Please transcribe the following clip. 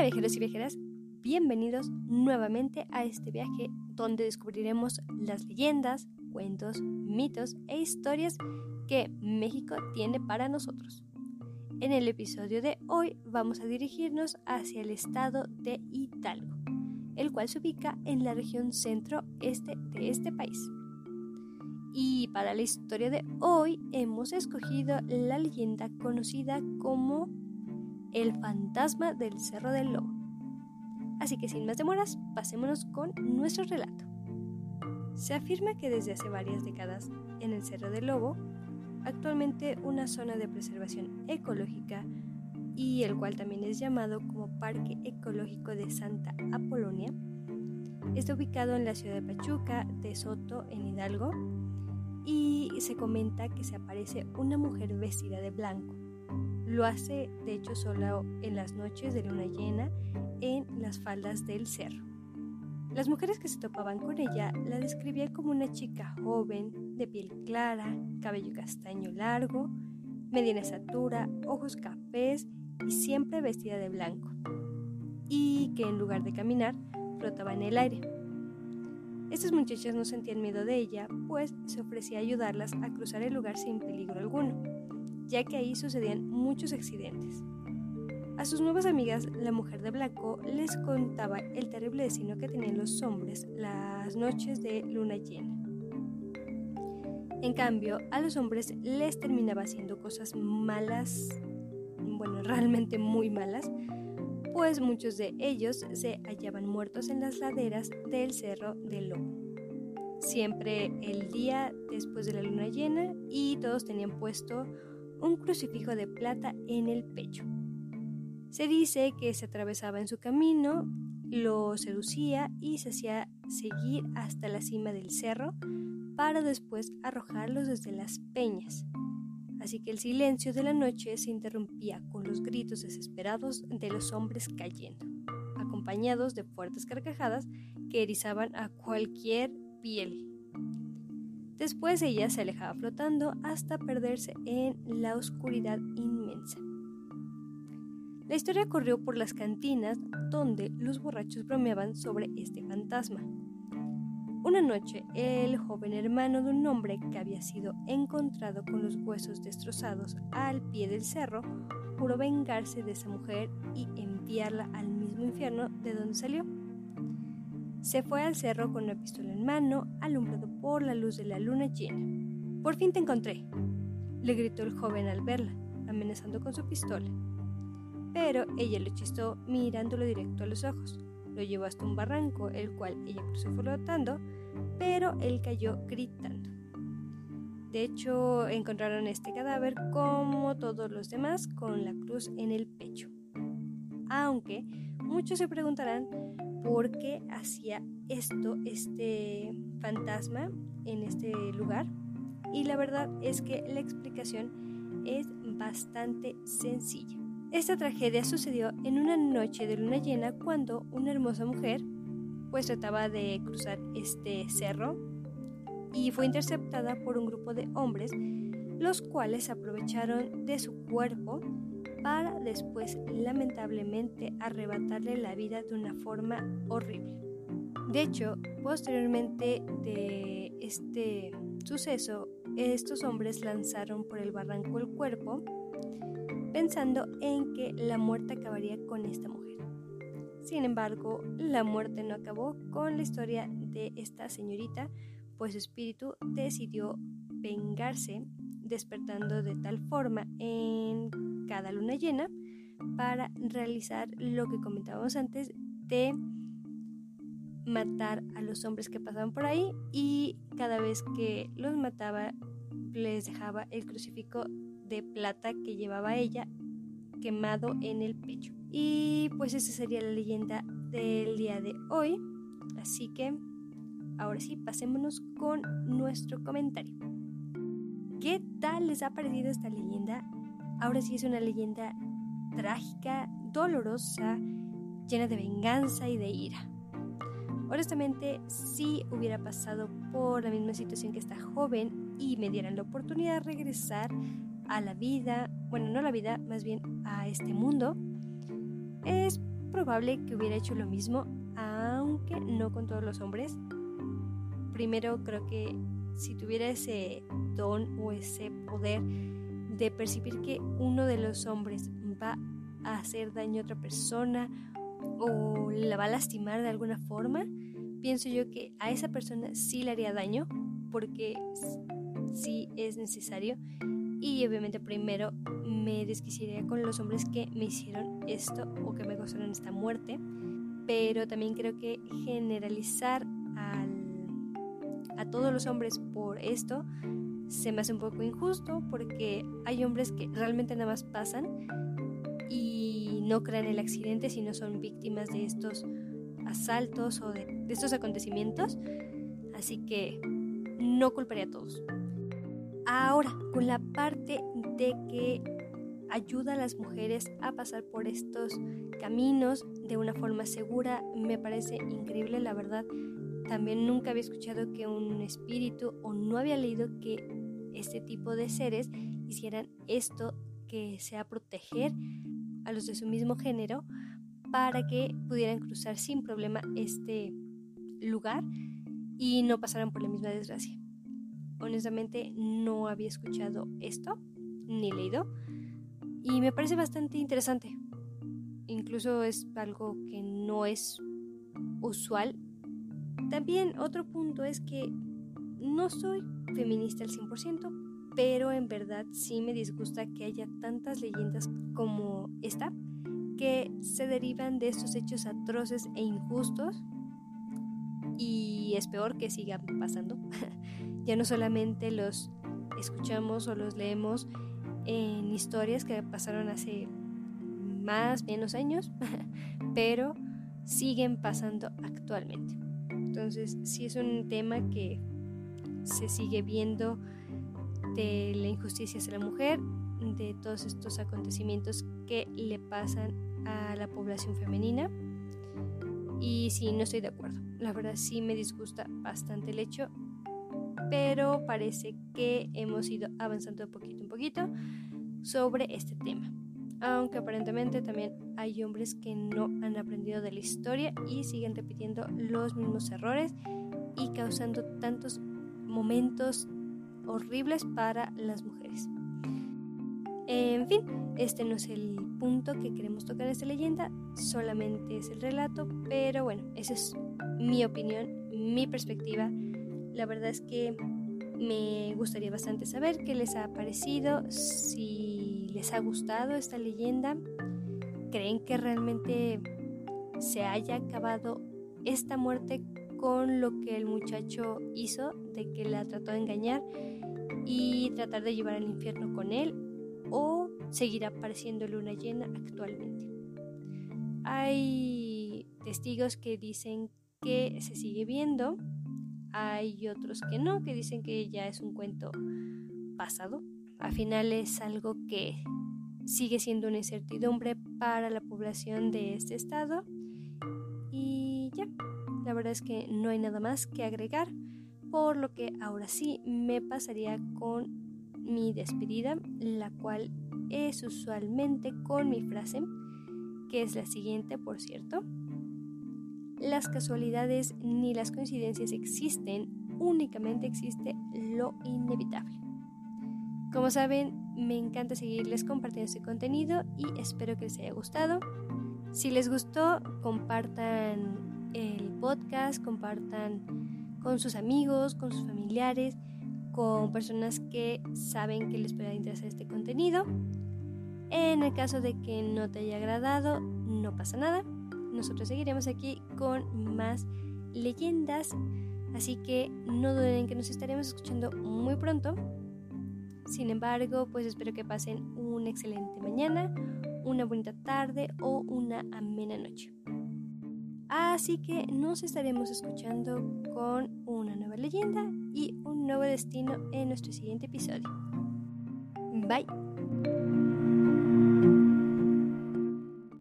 Hola viajeros y viajeras, bienvenidos nuevamente a este viaje donde descubriremos las leyendas, cuentos, mitos e historias que México tiene para nosotros. En el episodio de hoy vamos a dirigirnos hacia el estado de Hidalgo, el cual se ubica en la región centro-este de este país. Y para la historia de hoy hemos escogido la leyenda conocida como el fantasma del Cerro del Lobo. Así que sin más demoras, pasémonos con nuestro relato. Se afirma que desde hace varias décadas en el Cerro del Lobo, actualmente una zona de preservación ecológica y el cual también es llamado como Parque Ecológico de Santa Apolonia, está ubicado en la ciudad de Pachuca de Soto, en Hidalgo, y se comenta que se aparece una mujer vestida de blanco lo hace de hecho solo en las noches de luna llena en las faldas del cerro. Las mujeres que se topaban con ella la describían como una chica joven, de piel clara, cabello castaño largo, mediana estatura, ojos cafés y siempre vestida de blanco. Y que en lugar de caminar, flotaba en el aire. Estas muchachas no sentían miedo de ella, pues se ofrecía a ayudarlas a cruzar el lugar sin peligro alguno ya que ahí sucedían muchos accidentes. A sus nuevas amigas, la mujer de blanco les contaba el terrible destino que tenían los hombres las noches de luna llena. En cambio, a los hombres les terminaba haciendo cosas malas, bueno, realmente muy malas, pues muchos de ellos se hallaban muertos en las laderas del Cerro del Lobo. Siempre el día después de la luna llena y todos tenían puesto un crucifijo de plata en el pecho. Se dice que se atravesaba en su camino, lo seducía y se hacía seguir hasta la cima del cerro para después arrojarlos desde las peñas. Así que el silencio de la noche se interrumpía con los gritos desesperados de los hombres cayendo, acompañados de fuertes carcajadas que erizaban a cualquier piel Después ella se alejaba flotando hasta perderse en la oscuridad inmensa. La historia corrió por las cantinas donde los borrachos bromeaban sobre este fantasma. Una noche, el joven hermano de un hombre que había sido encontrado con los huesos destrozados al pie del cerro juró vengarse de esa mujer y enviarla al mismo infierno de donde salió. Se fue al cerro con una pistola en mano, alumbrado por la luz de la luna llena. Por fin te encontré, le gritó el joven al verla, amenazando con su pistola. Pero ella lo chistó mirándolo directo a los ojos. Lo llevó hasta un barranco, el cual ella cruzó flotando, pero él cayó gritando. De hecho, encontraron este cadáver como todos los demás con la cruz en el pecho. Aunque muchos se preguntarán por qué hacía esto este fantasma en este lugar. Y la verdad es que la explicación es bastante sencilla. Esta tragedia sucedió en una noche de luna llena cuando una hermosa mujer pues trataba de cruzar este cerro y fue interceptada por un grupo de hombres los cuales aprovecharon de su cuerpo para después lamentablemente arrebatarle la vida de una forma horrible. De hecho, posteriormente de este suceso, estos hombres lanzaron por el barranco el cuerpo pensando en que la muerte acabaría con esta mujer. Sin embargo, la muerte no acabó con la historia de esta señorita, pues su espíritu decidió vengarse despertando de tal forma en cada luna llena para realizar lo que comentábamos antes de matar a los hombres que pasaban por ahí y cada vez que los mataba les dejaba el crucifijo de plata que llevaba ella quemado en el pecho. Y pues esa sería la leyenda del día de hoy. Así que ahora sí, pasémonos con nuestro comentario. ¿Qué tal les ha parecido esta leyenda? Ahora sí es una leyenda trágica, dolorosa, llena de venganza y de ira. Honestamente, si hubiera pasado por la misma situación que esta joven y me dieran la oportunidad de regresar a la vida, bueno, no a la vida, más bien a este mundo, es probable que hubiera hecho lo mismo, aunque no con todos los hombres. Primero creo que si tuviera ese don o ese poder de percibir que uno de los hombres va a hacer daño a otra persona o la va a lastimar de alguna forma, pienso yo que a esa persona sí le haría daño porque sí es necesario. Y obviamente primero me desquiciaría con los hombres que me hicieron esto o que me causaron esta muerte, pero también creo que generalizar a todos los hombres por esto se me hace un poco injusto porque hay hombres que realmente nada más pasan y no crean el accidente, sino son víctimas de estos asaltos o de, de estos acontecimientos. Así que no culparía a todos. Ahora, con la parte de que ayuda a las mujeres a pasar por estos caminos de una forma segura, me parece increíble, la verdad. También nunca había escuchado que un espíritu o no había leído que este tipo de seres hicieran esto que sea proteger a los de su mismo género para que pudieran cruzar sin problema este lugar y no pasaran por la misma desgracia. Honestamente no había escuchado esto ni leído y me parece bastante interesante. Incluso es algo que no es usual. También otro punto es que no soy feminista al 100%, pero en verdad sí me disgusta que haya tantas leyendas como esta que se derivan de estos hechos atroces e injustos y es peor que sigan pasando. ya no solamente los escuchamos o los leemos en historias que pasaron hace más, menos años, pero siguen pasando actualmente. Entonces, sí es un tema que se sigue viendo de la injusticia hacia la mujer, de todos estos acontecimientos que le pasan a la población femenina. Y sí, no estoy de acuerdo. La verdad sí me disgusta bastante el hecho, pero parece que hemos ido avanzando poquito en poquito sobre este tema. Aunque aparentemente también hay hombres que no han aprendido de la historia y siguen repitiendo los mismos errores y causando tantos momentos horribles para las mujeres. En fin, este no es el punto que queremos tocar en esta leyenda, solamente es el relato, pero bueno, esa es mi opinión, mi perspectiva. La verdad es que me gustaría bastante saber qué les ha parecido, si les ha gustado esta leyenda, creen que realmente se haya acabado esta muerte con lo que el muchacho hizo, de que la trató de engañar y tratar de llevar al infierno con él, o seguirá apareciendo luna llena actualmente. Hay testigos que dicen que se sigue viendo, hay otros que no, que dicen que ya es un cuento pasado. Al final es algo que sigue siendo una incertidumbre para la población de este estado. Y ya, la verdad es que no hay nada más que agregar, por lo que ahora sí me pasaría con mi despedida, la cual es usualmente con mi frase, que es la siguiente, por cierto. Las casualidades ni las coincidencias existen, únicamente existe lo inevitable. Como saben, me encanta seguirles compartiendo este contenido y espero que les haya gustado. Si les gustó, compartan el podcast, compartan con sus amigos, con sus familiares, con personas que saben que les pueda interesar este contenido. En el caso de que no te haya agradado, no pasa nada. Nosotros seguiremos aquí con más leyendas. Así que no duden que nos estaremos escuchando muy pronto. Sin embargo, pues espero que pasen una excelente mañana, una bonita tarde o una amena noche. Así que nos estaremos escuchando con una nueva leyenda y un nuevo destino en nuestro siguiente episodio. Bye.